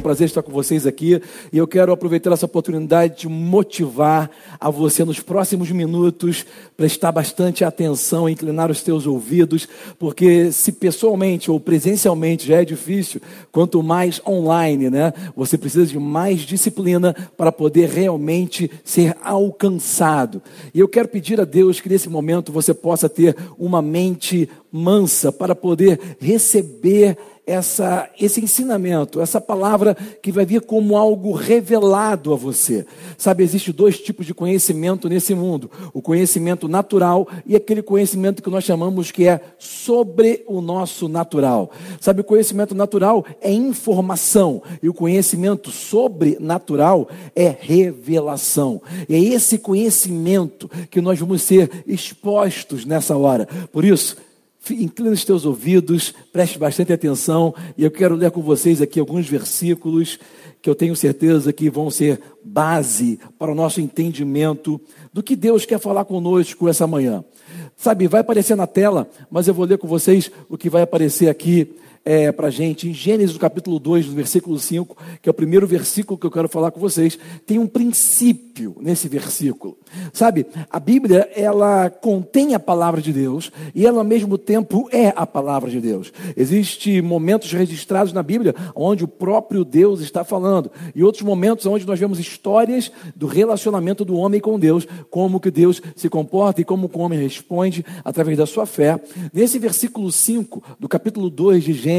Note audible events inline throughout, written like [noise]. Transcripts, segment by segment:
Prazer estar com vocês aqui e eu quero aproveitar essa oportunidade de motivar a você nos próximos minutos prestar bastante atenção, inclinar os teus ouvidos, porque se pessoalmente ou presencialmente já é difícil, quanto mais online, né? Você precisa de mais disciplina para poder realmente ser alcançado. E eu quero pedir a Deus que nesse momento você possa ter uma mente mansa para poder receber essa, esse ensinamento, essa palavra que vai vir como algo revelado a você. Sabe, existe dois tipos de conhecimento nesse mundo: o conhecimento natural e aquele conhecimento que nós chamamos que é sobre o nosso natural. Sabe, o conhecimento natural é informação e o conhecimento sobrenatural é revelação. E é esse conhecimento que nós vamos ser expostos nessa hora. Por isso, Inclina os teus ouvidos, preste bastante atenção, e eu quero ler com vocês aqui alguns versículos que eu tenho certeza que vão ser base para o nosso entendimento do que Deus quer falar conosco essa manhã. Sabe, vai aparecer na tela, mas eu vou ler com vocês o que vai aparecer aqui é, para a gente, em Gênesis capítulo 2, no versículo 5, que é o primeiro versículo que eu quero falar com vocês, tem um princípio nesse versículo. Sabe, a Bíblia, ela contém a palavra de Deus e ela ao mesmo tempo é a palavra de Deus. Existem momentos registrados na Bíblia onde o próprio Deus está falando e outros momentos onde nós vemos histórias do relacionamento do homem com Deus, como que Deus se comporta e como o homem responde através da sua fé. Nesse versículo 5 do capítulo 2 de Gênesis,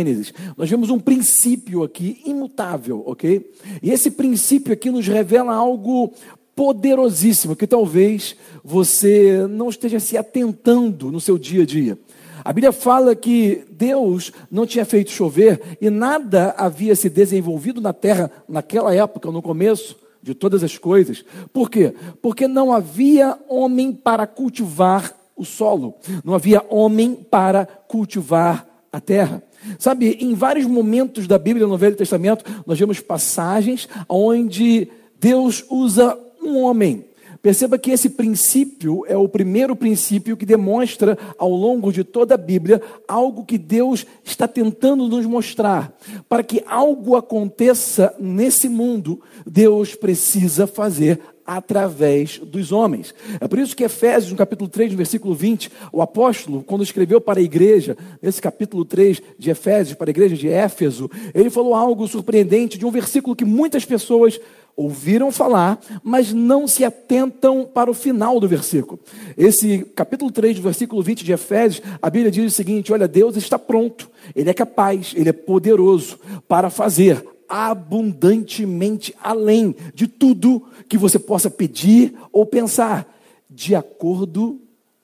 nós vemos um princípio aqui imutável, ok? E esse princípio aqui nos revela algo poderosíssimo que talvez você não esteja se atentando no seu dia a dia. A Bíblia fala que Deus não tinha feito chover e nada havia se desenvolvido na terra naquela época, no começo de todas as coisas. Por quê? Porque não havia homem para cultivar o solo, não havia homem para cultivar a terra. Sabe, em vários momentos da Bíblia no Velho Testamento, nós vemos passagens onde Deus usa um homem. Perceba que esse princípio é o primeiro princípio que demonstra ao longo de toda a Bíblia algo que Deus está tentando nos mostrar. Para que algo aconteça nesse mundo, Deus precisa fazer através dos homens. É por isso que Efésios, no capítulo 3, no versículo 20, o apóstolo, quando escreveu para a igreja, nesse capítulo 3 de Efésios, para a igreja de Éfeso, ele falou algo surpreendente de um versículo que muitas pessoas ouviram falar, mas não se atentam para o final do versículo. Esse capítulo 3, versículo 20 de Efésios, a Bíblia diz o seguinte: olha, Deus está pronto, Ele é capaz, Ele é poderoso para fazer abundantemente além de tudo que você possa pedir ou pensar, de acordo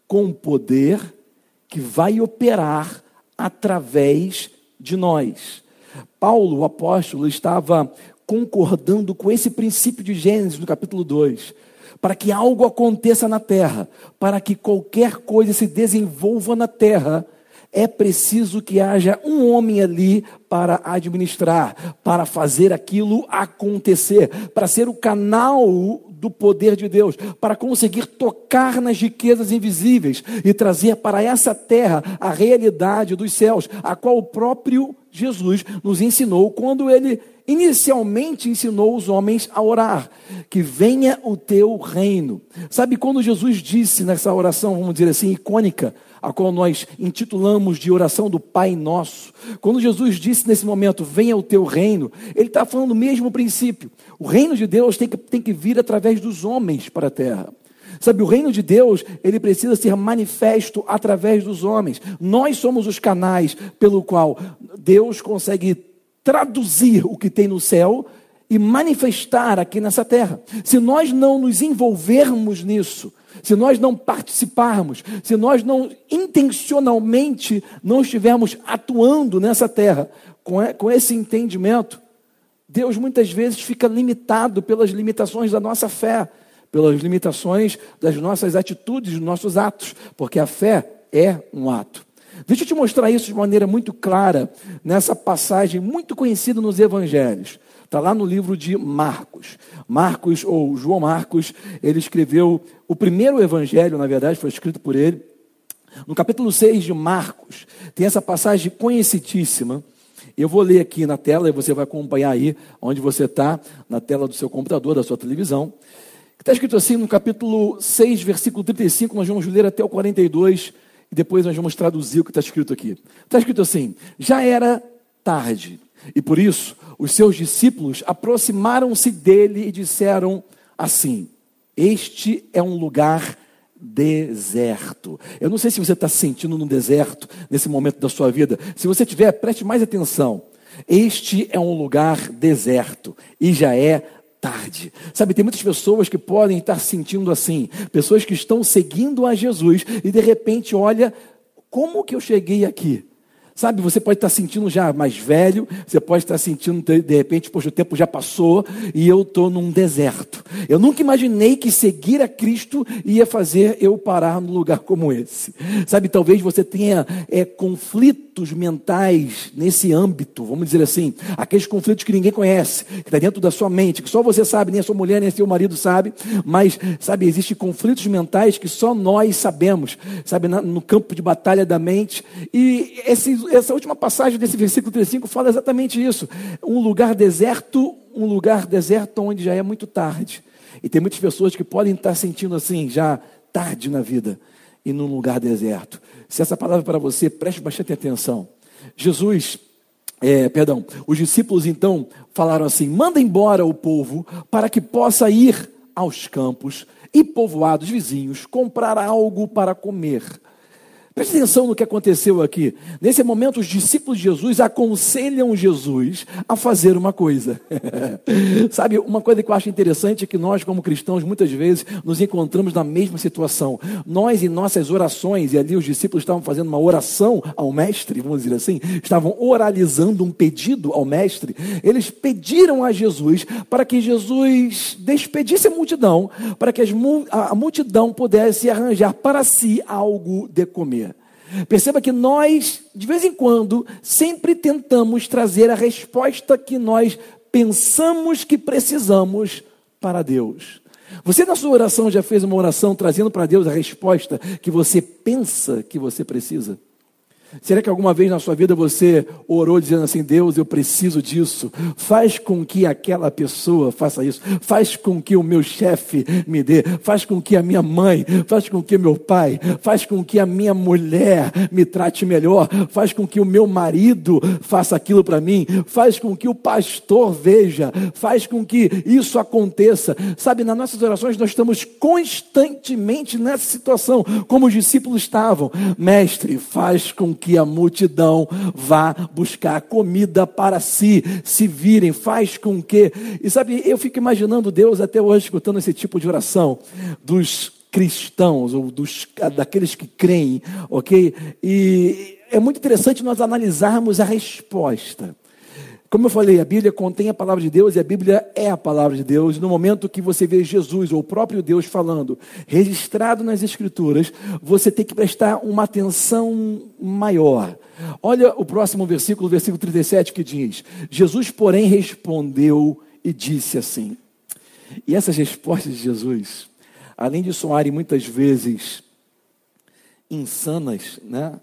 com o poder que vai operar através de nós. Paulo, o apóstolo, estava concordando com esse princípio de Gênesis no capítulo 2. Para que algo aconteça na terra, para que qualquer coisa se desenvolva na terra, é preciso que haja um homem ali para administrar, para fazer aquilo acontecer, para ser o canal do poder de Deus, para conseguir tocar nas riquezas invisíveis e trazer para essa terra a realidade dos céus, a qual o próprio Jesus nos ensinou quando ele inicialmente ensinou os homens a orar, que venha o teu reino. Sabe quando Jesus disse nessa oração, vamos dizer assim, icônica, a qual nós intitulamos de oração do Pai Nosso, quando Jesus disse nesse momento, venha o teu reino, ele está falando o mesmo princípio. O reino de Deus tem que, tem que vir através dos homens para a terra. Sabe, o reino de Deus, ele precisa ser manifesto através dos homens. Nós somos os canais pelo qual Deus consegue traduzir o que tem no céu e manifestar aqui nessa terra. Se nós não nos envolvermos nisso, se nós não participarmos, se nós não intencionalmente não estivermos atuando nessa terra com esse entendimento, Deus muitas vezes fica limitado pelas limitações da nossa fé, pelas limitações das nossas atitudes, dos nossos atos, porque a fé é um ato. Deixa eu te mostrar isso de maneira muito clara nessa passagem muito conhecida nos evangelhos. Está lá no livro de Marcos. Marcos, ou João Marcos, ele escreveu o primeiro evangelho, na verdade, foi escrito por ele. No capítulo 6 de Marcos, tem essa passagem conhecidíssima. Eu vou ler aqui na tela e você vai acompanhar aí onde você está, na tela do seu computador, da sua televisão. Está escrito assim no capítulo 6, versículo 35, nós vamos ler até o 42 e depois nós vamos traduzir o que está escrito aqui. Está escrito assim: Já era tarde, e por isso os seus discípulos aproximaram-se dele e disseram assim: Este é um lugar deserto. Eu não sei se você está sentindo no deserto nesse momento da sua vida. Se você tiver, preste mais atenção. Este é um lugar deserto e já é tarde. Sabe, tem muitas pessoas que podem estar sentindo assim, pessoas que estão seguindo a Jesus e de repente olha como que eu cheguei aqui? Sabe, você pode estar sentindo já mais velho, você pode estar sentindo, de repente, poxa, o tempo já passou e eu estou num deserto. Eu nunca imaginei que seguir a Cristo ia fazer eu parar num lugar como esse. Sabe, talvez você tenha é, conflitos mentais nesse âmbito, vamos dizer assim, aqueles conflitos que ninguém conhece, que está dentro da sua mente, que só você sabe, nem a sua mulher, nem seu marido sabe, mas, sabe, existem conflitos mentais que só nós sabemos, sabe, no campo de batalha da mente, e esses essa última passagem desse versículo 35 fala exatamente isso. Um lugar deserto, um lugar deserto onde já é muito tarde. E tem muitas pessoas que podem estar sentindo assim, já tarde na vida, e num lugar deserto. Se essa palavra é para você, preste bastante atenção. Jesus, é, perdão, os discípulos então falaram assim: manda embora o povo para que possa ir aos campos e povoados vizinhos comprar algo para comer. Preste atenção no que aconteceu aqui. Nesse momento, os discípulos de Jesus aconselham Jesus a fazer uma coisa. [laughs] Sabe, uma coisa que eu acho interessante é que nós, como cristãos, muitas vezes nos encontramos na mesma situação. Nós, em nossas orações, e ali os discípulos estavam fazendo uma oração ao Mestre, vamos dizer assim, estavam oralizando um pedido ao Mestre. Eles pediram a Jesus para que Jesus despedisse a multidão, para que a multidão pudesse arranjar para si algo de comer. Perceba que nós, de vez em quando, sempre tentamos trazer a resposta que nós pensamos que precisamos para Deus. Você, na sua oração, já fez uma oração trazendo para Deus a resposta que você pensa que você precisa? Será que alguma vez na sua vida você orou dizendo assim: Deus, eu preciso disso? Faz com que aquela pessoa faça isso. Faz com que o meu chefe me dê. Faz com que a minha mãe, faz com que meu pai, faz com que a minha mulher me trate melhor. Faz com que o meu marido faça aquilo para mim. Faz com que o pastor veja. Faz com que isso aconteça. Sabe, nas nossas orações nós estamos constantemente nessa situação, como os discípulos estavam. Mestre, faz com que a multidão vá buscar comida para si, se virem, faz com que. E sabe, eu fico imaginando Deus até hoje escutando esse tipo de oração dos cristãos, ou dos, daqueles que creem, ok? E é muito interessante nós analisarmos a resposta. Como eu falei, a Bíblia contém a palavra de Deus e a Bíblia é a palavra de Deus. No momento que você vê Jesus ou o próprio Deus falando, registrado nas Escrituras, você tem que prestar uma atenção maior. Olha o próximo versículo, versículo 37, que diz: Jesus, porém, respondeu e disse assim. E essas respostas de Jesus, além de soarem muitas vezes insanas, né?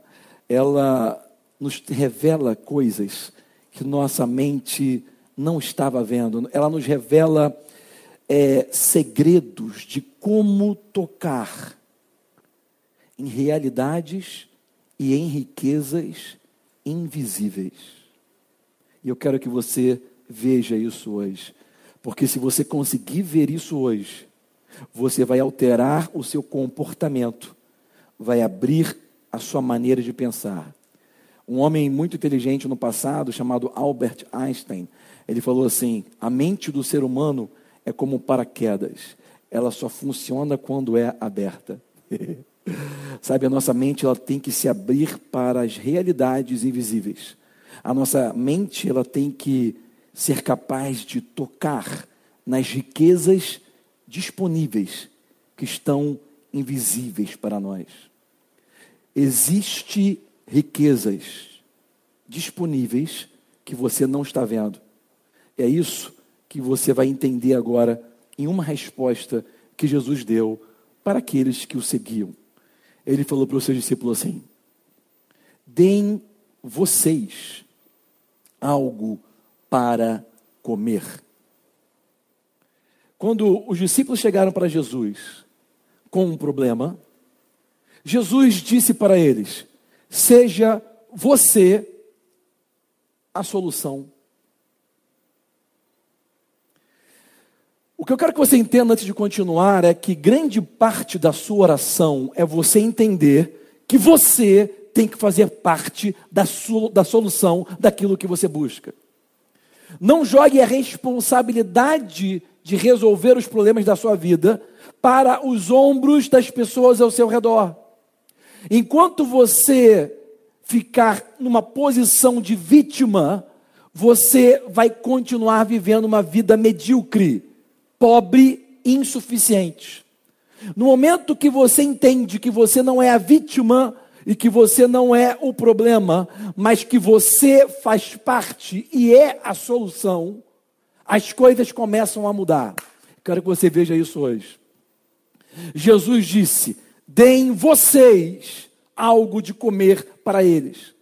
ela nos revela coisas que nossa mente não estava vendo. Ela nos revela é, segredos de como tocar em realidades e em riquezas invisíveis. E eu quero que você veja isso hoje. Porque se você conseguir ver isso hoje, você vai alterar o seu comportamento, vai abrir a sua maneira de pensar. Um homem muito inteligente no passado, chamado Albert Einstein, ele falou assim: a mente do ser humano é como paraquedas, ela só funciona quando é aberta. [laughs] Sabe, a nossa mente ela tem que se abrir para as realidades invisíveis. A nossa mente ela tem que ser capaz de tocar nas riquezas disponíveis que estão invisíveis para nós. Existem riquezas disponíveis que você não está vendo. É isso que você vai entender agora em uma resposta que Jesus deu para aqueles que o seguiam. Ele falou para os seus discípulos assim: Deem vocês algo para comer. Quando os discípulos chegaram para Jesus com um problema, Jesus disse para eles: Seja você a solução. O que eu quero que você entenda antes de continuar é que grande parte da sua oração é você entender que você tem que fazer parte da, sua, da solução daquilo que você busca. Não jogue a responsabilidade de resolver os problemas da sua vida para os ombros das pessoas ao seu redor. Enquanto você ficar numa posição de vítima, você vai continuar vivendo uma vida medíocre, pobre, insuficiente. No momento que você entende que você não é a vítima e que você não é o problema, mas que você faz parte e é a solução, as coisas começam a mudar. Quero que você veja isso hoje. Jesus disse: deem vocês algo de comer para eles.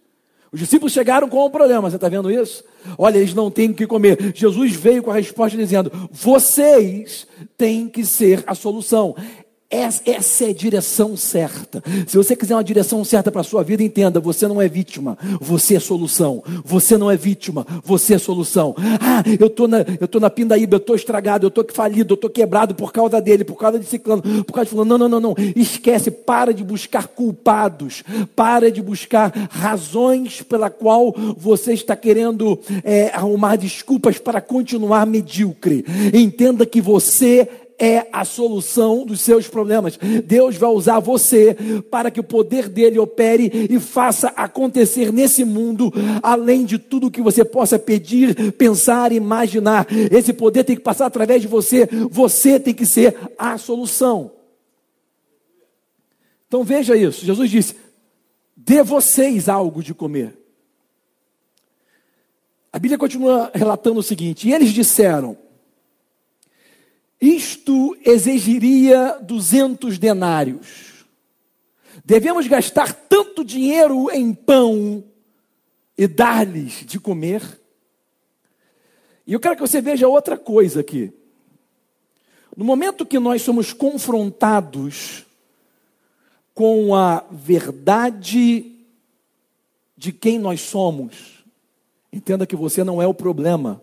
Os discípulos chegaram com um problema, você está vendo isso? Olha, eles não têm o que comer. Jesus veio com a resposta dizendo: vocês têm que ser a solução. Essa é a direção certa. Se você quiser uma direção certa para a sua vida, entenda: você não é vítima, você é solução. Você não é vítima, você é solução. Ah, eu estou na, eu tô na pindaíba, eu estou estragado, eu estou falido, eu estou quebrado por causa dele, por causa de ciclano, por causa de fulano. Não, não, não, não. Esquece, para de buscar culpados, para de buscar razões pela qual você está querendo é, arrumar desculpas para continuar medíocre. Entenda que você é a solução dos seus problemas. Deus vai usar você para que o poder dele opere e faça acontecer nesse mundo, além de tudo que você possa pedir, pensar, imaginar. Esse poder tem que passar através de você. Você tem que ser a solução. Então veja isso. Jesus disse: dê vocês algo de comer. A Bíblia continua relatando o seguinte: e eles disseram isto exigiria 200 denários. Devemos gastar tanto dinheiro em pão e dar-lhes de comer. E eu quero que você veja outra coisa aqui. No momento que nós somos confrontados com a verdade de quem nós somos, entenda que você não é o problema.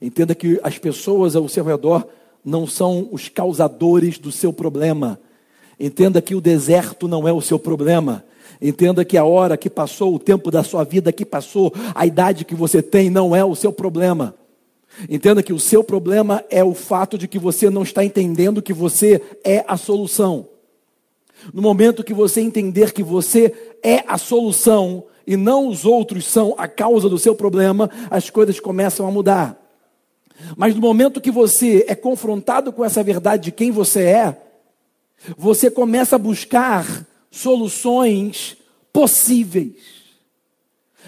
Entenda que as pessoas ao seu redor não são os causadores do seu problema. Entenda que o deserto não é o seu problema. Entenda que a hora que passou, o tempo da sua vida que passou, a idade que você tem não é o seu problema. Entenda que o seu problema é o fato de que você não está entendendo que você é a solução. No momento que você entender que você é a solução e não os outros são a causa do seu problema, as coisas começam a mudar. Mas no momento que você é confrontado com essa verdade de quem você é, você começa a buscar soluções possíveis.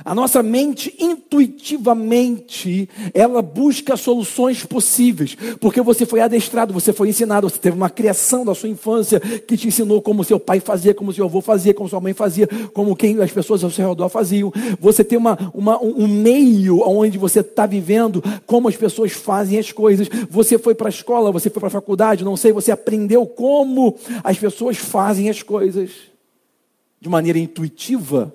A nossa mente, intuitivamente, ela busca soluções possíveis, porque você foi adestrado, você foi ensinado, você teve uma criação da sua infância que te ensinou como seu pai fazia, como seu avô fazia, como sua mãe fazia, como quem as pessoas ao seu redor faziam. Você tem uma, uma um meio onde você está vivendo, como as pessoas fazem as coisas. Você foi para a escola, você foi para a faculdade, não sei, você aprendeu como as pessoas fazem as coisas de maneira intuitiva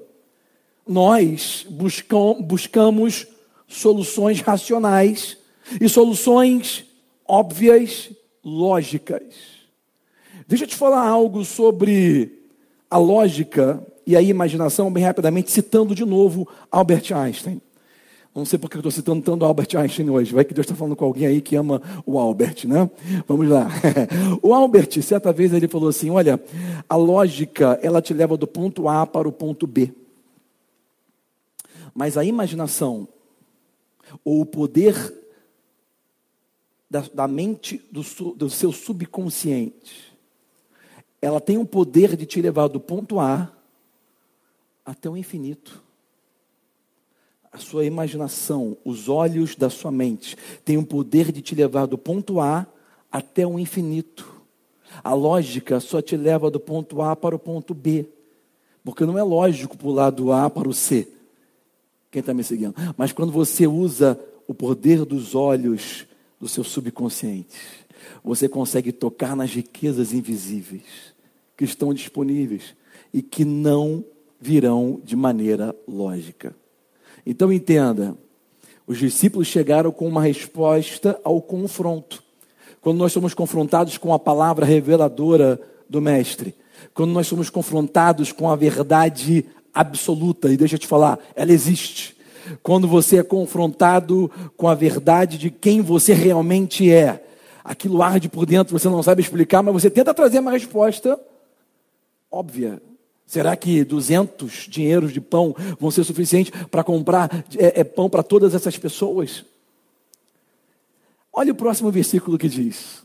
nós buscam, buscamos soluções racionais e soluções óbvias, lógicas. Deixa eu te falar algo sobre a lógica e a imaginação, bem rapidamente, citando de novo Albert Einstein. Não sei porque eu estou citando tanto Albert Einstein hoje. Vai que Deus está falando com alguém aí que ama o Albert, né? Vamos lá. [laughs] O Albert, certa vez, ele falou assim: Olha, a lógica, ela te leva do ponto A para o ponto B. Mas a imaginação, ou o poder da, da mente do, do seu subconsciente, ela tem o poder de te levar do ponto A até o infinito. A sua imaginação, os olhos da sua mente, têm o poder de te levar do ponto A até o infinito. A lógica só te leva do ponto A para o ponto B. Porque não é lógico pular do A para o C. Quem está me seguindo? Mas quando você usa o poder dos olhos do seu subconsciente, você consegue tocar nas riquezas invisíveis que estão disponíveis e que não virão de maneira lógica. Então entenda, os discípulos chegaram com uma resposta ao confronto. Quando nós somos confrontados com a palavra reveladora do Mestre, quando nós somos confrontados com a verdade absoluta, e deixa eu te falar, ela existe. Quando você é confrontado com a verdade de quem você realmente é, aquilo arde por dentro, você não sabe explicar, mas você tenta trazer uma resposta óbvia. Será que 200 dinheiros de pão vão ser suficientes para comprar é, é, pão para todas essas pessoas? Olha o próximo versículo que diz: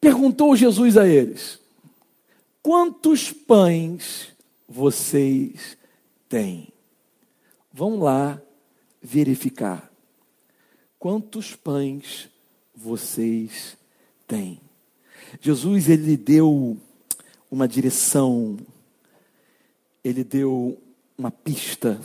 Perguntou Jesus a eles: Quantos pães vocês têm? Vão lá verificar. Quantos pães vocês têm? Jesus ele deu uma direção, ele deu uma pista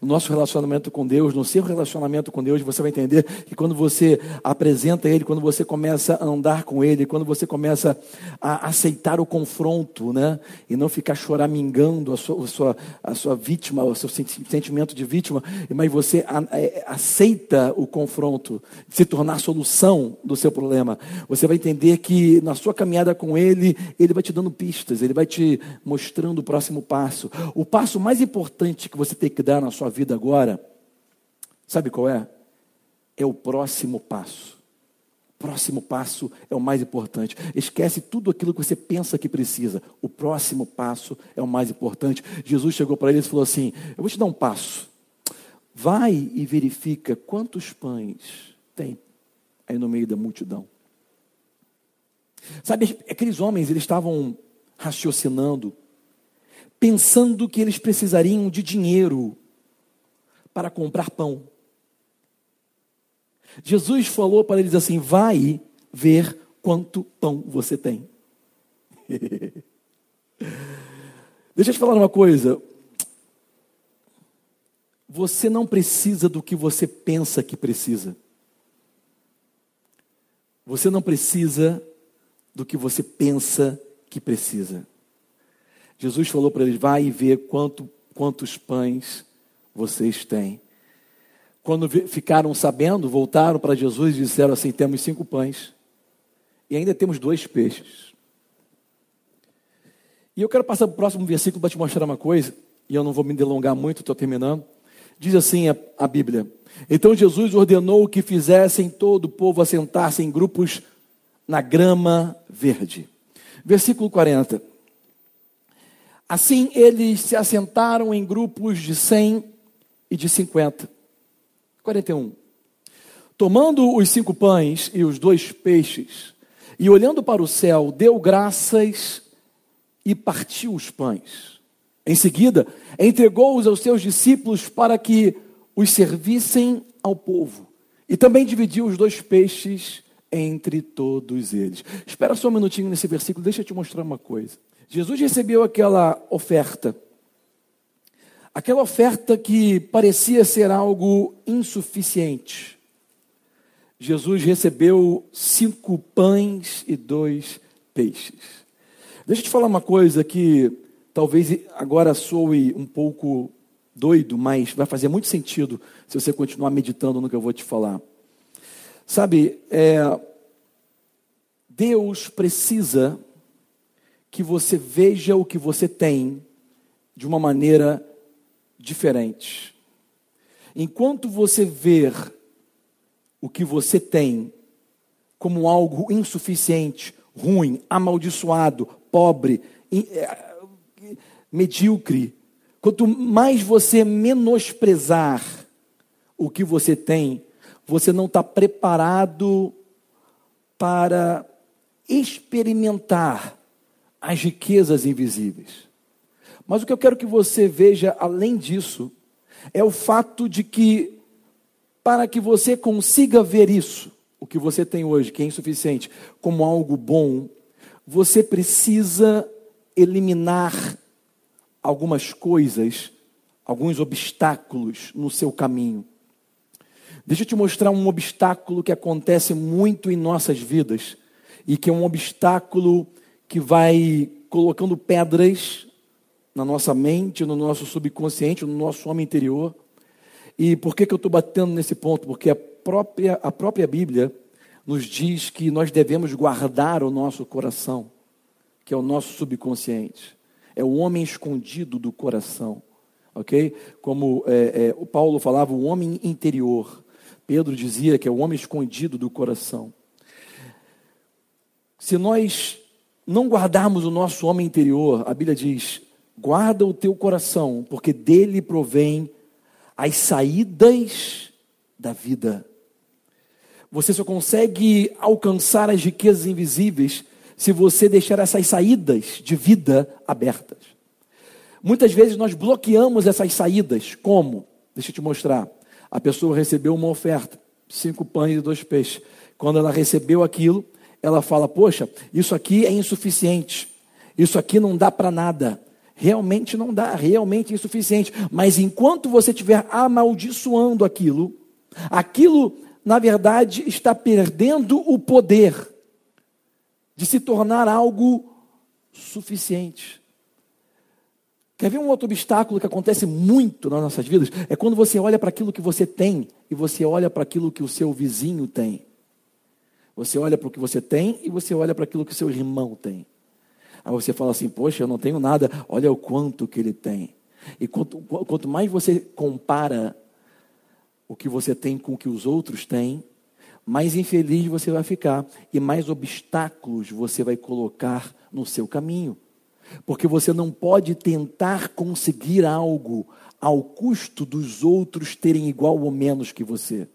no nosso relacionamento com Deus, no seu relacionamento com Deus, você vai entender que quando você apresenta Ele, quando você começa a andar com Ele, quando você começa a aceitar o confronto, né? E não ficar choramingando a sua, a sua, a sua vítima, o seu sentimento de vítima, mas você é, aceita o confronto, se tornar a solução do seu problema. Você vai entender que na sua caminhada com Ele, Ele vai te dando pistas, Ele vai te mostrando o próximo passo. O passo mais importante que você tem que dar na sua vida agora, sabe qual é? É o próximo passo. Próximo passo é o mais importante. Esquece tudo aquilo que você pensa que precisa. O próximo passo é o mais importante. Jesus chegou para eles e falou assim: Eu vou te dar um passo. Vai e verifica quantos pães tem aí no meio da multidão. Sabe, aqueles homens, eles estavam raciocinando, pensando que eles precisariam de dinheiro para comprar pão. Jesus falou para eles assim: vai ver quanto pão você tem. [laughs] Deixa eu te falar uma coisa. Você não precisa do que você pensa que precisa. Você não precisa do que você pensa que precisa. Jesus falou para eles: vai e vê quanto, quantos pães vocês têm. Quando ficaram sabendo, voltaram para Jesus e disseram assim: temos cinco pães e ainda temos dois peixes. E eu quero passar para o próximo versículo para te mostrar uma coisa, e eu não vou me delongar muito, estou terminando. Diz assim a, a Bíblia: Então Jesus ordenou que fizessem todo o povo assentar-se em grupos na grama verde. Versículo 40. Assim eles se assentaram em grupos de cem e de 50. 41. Tomando os cinco pães e os dois peixes, e olhando para o céu, deu graças e partiu os pães. Em seguida, entregou-os aos seus discípulos para que os servissem ao povo. E também dividiu os dois peixes entre todos eles. Espera só um minutinho nesse versículo, deixa eu te mostrar uma coisa. Jesus recebeu aquela oferta Aquela oferta que parecia ser algo insuficiente. Jesus recebeu cinco pães e dois peixes. Deixa eu te falar uma coisa que talvez agora soe um pouco doido, mas vai fazer muito sentido se você continuar meditando no que eu vou te falar. Sabe, é, Deus precisa que você veja o que você tem de uma maneira diferente. Enquanto você ver o que você tem como algo insuficiente, ruim, amaldiçoado, pobre, é, medíocre, quanto mais você menosprezar o que você tem, você não está preparado para experimentar as riquezas invisíveis. Mas o que eu quero que você veja além disso é o fato de que, para que você consiga ver isso, o que você tem hoje, que é insuficiente, como algo bom, você precisa eliminar algumas coisas, alguns obstáculos no seu caminho. Deixa eu te mostrar um obstáculo que acontece muito em nossas vidas e que é um obstáculo que vai colocando pedras na nossa mente, no nosso subconsciente, no nosso homem interior. E por que, que eu estou batendo nesse ponto? Porque a própria, a própria Bíblia nos diz que nós devemos guardar o nosso coração, que é o nosso subconsciente. É o homem escondido do coração, ok? Como é, é, o Paulo falava, o homem interior. Pedro dizia que é o homem escondido do coração. Se nós não guardarmos o nosso homem interior, a Bíblia diz: guarda o teu coração, porque dele provém as saídas da vida. Você só consegue alcançar as riquezas invisíveis se você deixar essas saídas de vida abertas. Muitas vezes nós bloqueamos essas saídas. Como? Deixa eu te mostrar. A pessoa recebeu uma oferta, cinco pães e dois peixes. Quando ela recebeu aquilo, ela fala: Poxa, isso aqui é insuficiente, isso aqui não dá para nada. Realmente não dá, realmente é insuficiente. Mas enquanto você estiver amaldiçoando aquilo, aquilo, na verdade, está perdendo o poder de se tornar algo suficiente. Quer ver um outro obstáculo que acontece muito nas nossas vidas? É quando você olha para aquilo que você tem e você olha para aquilo que o seu vizinho tem. Você olha para o que você tem e você olha para aquilo que o seu irmão tem. Aí você fala assim: Poxa, eu não tenho nada, olha o quanto que ele tem. E quanto, quanto mais você compara o que você tem com o que os outros têm, mais infeliz você vai ficar e mais obstáculos você vai colocar no seu caminho. Porque você não pode tentar conseguir algo ao custo dos outros terem igual ou menos que você.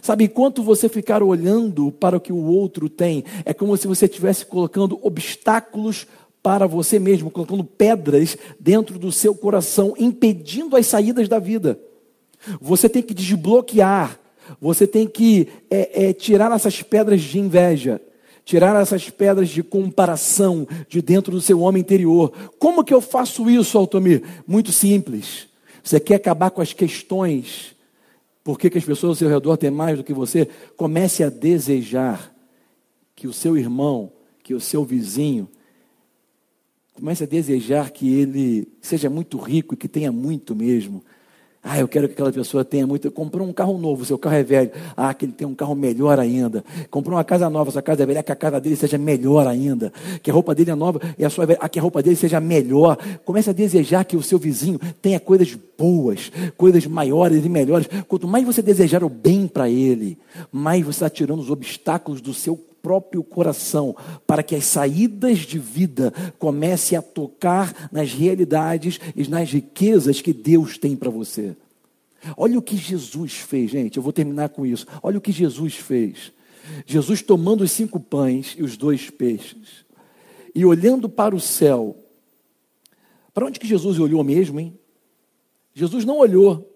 Sabe, enquanto você ficar olhando para o que o outro tem, é como se você estivesse colocando obstáculos para você mesmo, colocando pedras dentro do seu coração, impedindo as saídas da vida. Você tem que desbloquear, você tem que é, é, tirar essas pedras de inveja, tirar essas pedras de comparação de dentro do seu homem interior. Como que eu faço isso, Altomir? Muito simples. Você quer acabar com as questões, por que, que as pessoas ao seu redor têm mais do que você? Comece a desejar que o seu irmão, que o seu vizinho, comece a desejar que ele seja muito rico e que tenha muito mesmo. Ah, eu quero que aquela pessoa tenha muito. Comprou um carro novo, seu carro é velho. Ah, que ele tenha um carro melhor ainda. Comprou uma casa nova, sua casa é velha, que a casa dele seja melhor ainda. Que a roupa dele é nova e a sua velha, ah, que a roupa dele seja melhor. Comece a desejar que o seu vizinho tenha coisas boas, coisas maiores e melhores. Quanto mais você desejar o bem para ele, mais você está tirando os obstáculos do seu próprio coração, para que as saídas de vida comecem a tocar nas realidades e nas riquezas que Deus tem para você. Olha o que Jesus fez, gente. Eu vou terminar com isso. Olha o que Jesus fez. Jesus tomando os cinco pães e os dois peixes e olhando para o céu. Para onde que Jesus olhou mesmo, hein? Jesus não olhou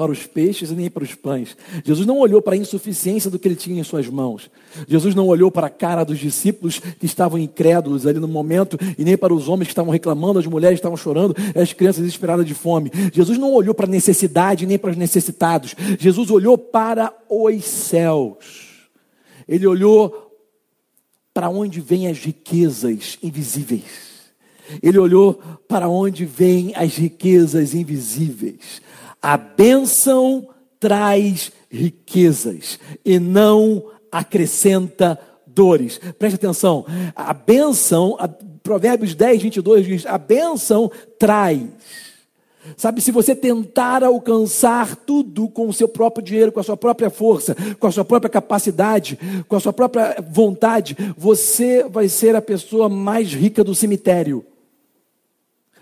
para os peixes e nem para os pães. Jesus não olhou para a insuficiência do que ele tinha em suas mãos. Jesus não olhou para a cara dos discípulos que estavam incrédulos ali no momento e nem para os homens que estavam reclamando, as mulheres que estavam chorando, as crianças desesperadas de fome. Jesus não olhou para a necessidade nem para os necessitados. Jesus olhou para os céus. Ele olhou para onde vêm as riquezas invisíveis. Ele olhou para onde vêm as riquezas invisíveis. A bênção traz riquezas e não acrescenta dores. Preste atenção, a bênção, a, Provérbios 10, 22 diz: a bênção traz. Sabe, se você tentar alcançar tudo com o seu próprio dinheiro, com a sua própria força, com a sua própria capacidade, com a sua própria vontade, você vai ser a pessoa mais rica do cemitério.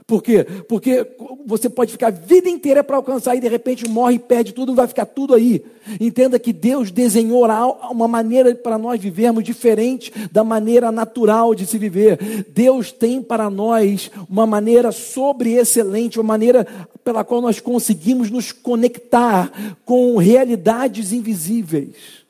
Por quê? Porque você pode ficar a vida inteira para alcançar e de repente morre e perde tudo, vai ficar tudo aí. Entenda que Deus desenhou uma maneira para nós vivermos diferente da maneira natural de se viver. Deus tem para nós uma maneira sobre excelente, uma maneira pela qual nós conseguimos nos conectar com realidades invisíveis.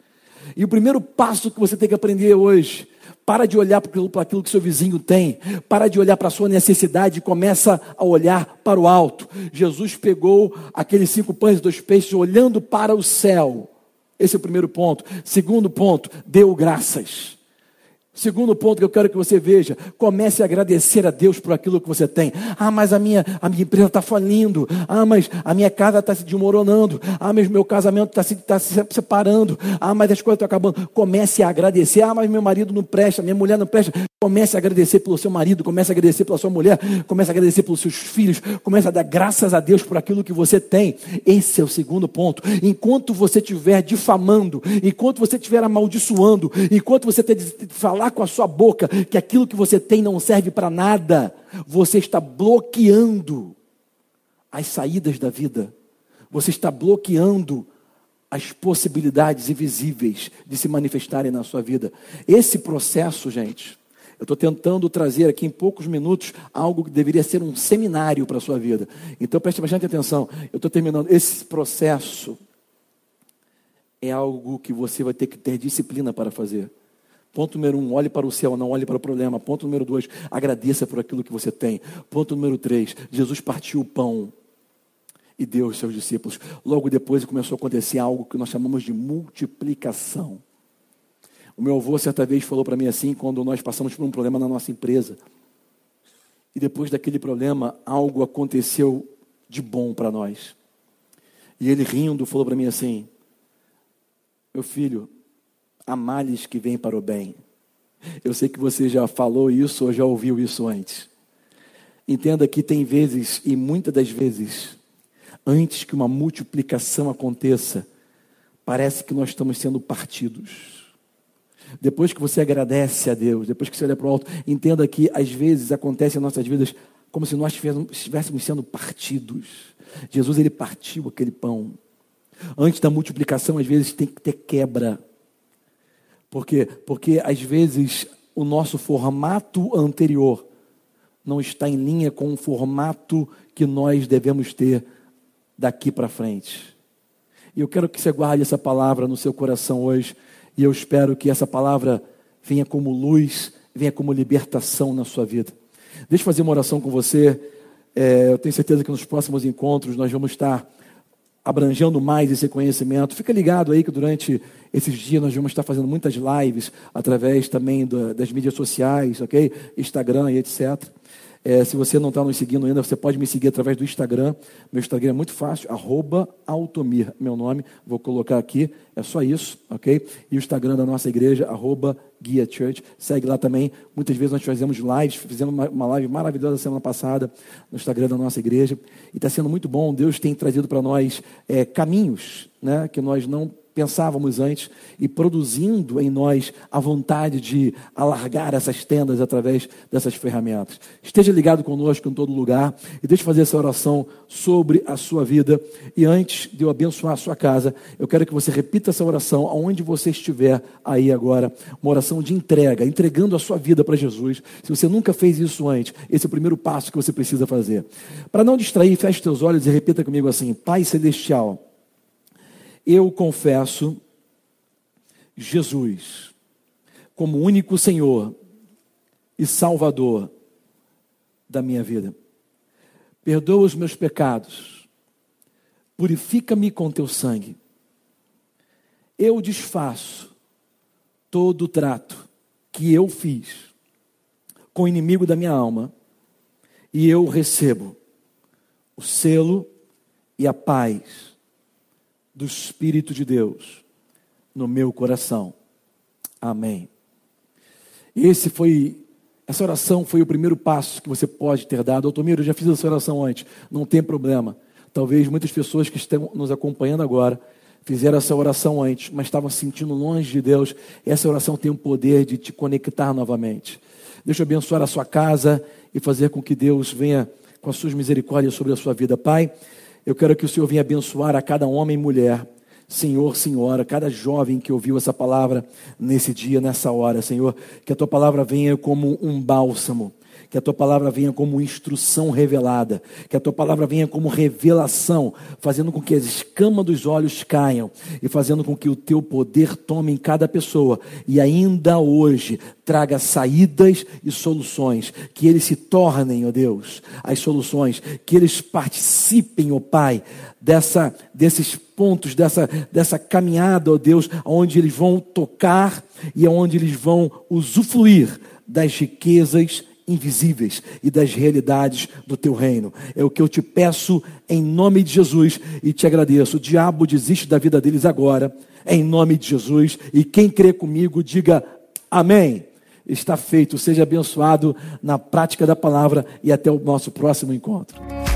E o primeiro passo que você tem que aprender hoje para de olhar para aquilo, que seu vizinho tem. Para de olhar para a sua necessidade e começa a olhar para o alto. Jesus pegou aqueles cinco pães e dois peixes olhando para o céu. Esse é o primeiro ponto. Segundo ponto, deu graças. Segundo ponto que eu quero que você veja, comece a agradecer a Deus por aquilo que você tem. Ah, mas a minha, a minha empresa está falindo. Ah, mas a minha casa está se desmoronando. Ah, mas meu casamento está se, tá se separando. Ah, mas as coisas estão acabando. Comece a agradecer. Ah, mas meu marido não presta, minha mulher não presta. Comece a agradecer pelo seu marido, comece a agradecer pela sua mulher, comece a agradecer pelos seus filhos, comece a dar graças a Deus por aquilo que você tem. Esse é o segundo ponto. Enquanto você estiver difamando, enquanto você estiver amaldiçoando, enquanto você de falar com a sua boca que aquilo que você tem não serve para nada, você está bloqueando as saídas da vida. Você está bloqueando as possibilidades invisíveis de se manifestarem na sua vida. Esse processo, gente, eu estou tentando trazer aqui em poucos minutos algo que deveria ser um seminário para a sua vida. Então preste bastante atenção. Eu estou terminando. Esse processo é algo que você vai ter que ter disciplina para fazer. Ponto número um, olhe para o céu, não olhe para o problema. Ponto número dois, agradeça por aquilo que você tem. Ponto número três, Jesus partiu o pão e deu aos seus discípulos. Logo depois começou a acontecer algo que nós chamamos de multiplicação. O meu avô certa vez falou para mim assim, quando nós passamos por um problema na nossa empresa. E depois daquele problema, algo aconteceu de bom para nós. E ele rindo falou para mim assim: Meu filho, há males que vêm para o bem. Eu sei que você já falou isso ou já ouviu isso antes. Entenda que tem vezes, e muitas das vezes, antes que uma multiplicação aconteça, parece que nós estamos sendo partidos. Depois que você agradece a Deus, depois que você olha para o alto, entenda que às vezes acontece em nossas vidas como se nós estivéssemos sendo partidos. Jesus ele partiu aquele pão. Antes da multiplicação, às vezes tem que ter quebra. Por quê? Porque às vezes o nosso formato anterior não está em linha com o formato que nós devemos ter daqui para frente. E eu quero que você guarde essa palavra no seu coração hoje e eu espero que essa palavra venha como luz, venha como libertação na sua vida. Deixa eu fazer uma oração com você. É, eu tenho certeza que nos próximos encontros nós vamos estar abrangendo mais esse conhecimento. Fica ligado aí que durante esses dias nós vamos estar fazendo muitas lives através também das mídias sociais, ok? Instagram e etc. É, se você não está nos seguindo ainda, você pode me seguir através do Instagram. Meu Instagram é muito fácil, Altomir, meu nome. Vou colocar aqui, é só isso, ok? E o Instagram da nossa igreja, arroba Guia Church. Segue lá também. Muitas vezes nós fazemos lives, fizemos uma, uma live maravilhosa semana passada no Instagram da nossa igreja. E está sendo muito bom. Deus tem trazido para nós é, caminhos né, que nós não pensávamos antes e produzindo em nós a vontade de alargar essas tendas através dessas ferramentas. Esteja ligado conosco em todo lugar e deixe fazer essa oração sobre a sua vida. E antes de eu abençoar a sua casa, eu quero que você repita essa oração aonde você estiver aí agora. Uma oração de entrega, entregando a sua vida para Jesus. Se você nunca fez isso antes, esse é o primeiro passo que você precisa fazer. Para não distrair, feche seus olhos e repita comigo assim: Pai Celestial eu confesso Jesus como único Senhor e Salvador da minha vida. Perdoa os meus pecados, purifica-me com teu sangue. Eu desfaço todo o trato que eu fiz com o inimigo da minha alma e eu recebo o selo e a paz do Espírito de Deus no meu coração. Amém. Esse foi, essa oração foi o primeiro passo que você pode ter dado. Altomiro, eu já fiz essa oração antes, não tem problema. Talvez muitas pessoas que estão nos acompanhando agora fizeram essa oração antes, mas estavam se sentindo longe de Deus. Essa oração tem o poder de te conectar novamente. Deixa eu abençoar a sua casa e fazer com que Deus venha com as suas misericórdias sobre a sua vida. Pai, eu quero que o Senhor venha abençoar a cada homem e mulher. Senhor, Senhora, cada jovem que ouviu essa palavra nesse dia, nessa hora, Senhor, que a tua palavra venha como um bálsamo que a tua palavra venha como instrução revelada, que a tua palavra venha como revelação, fazendo com que as escamas dos olhos caiam e fazendo com que o teu poder tome em cada pessoa. E ainda hoje traga saídas e soluções, que eles se tornem, ó Deus, as soluções, que eles participem, ó Pai, dessa desses pontos dessa dessa caminhada, ó Deus, onde eles vão tocar e onde eles vão usufruir das riquezas invisíveis e das realidades do teu reino. É o que eu te peço em nome de Jesus e te agradeço. O diabo desiste da vida deles agora, em nome de Jesus. E quem crê comigo, diga amém. Está feito, seja abençoado na prática da palavra e até o nosso próximo encontro.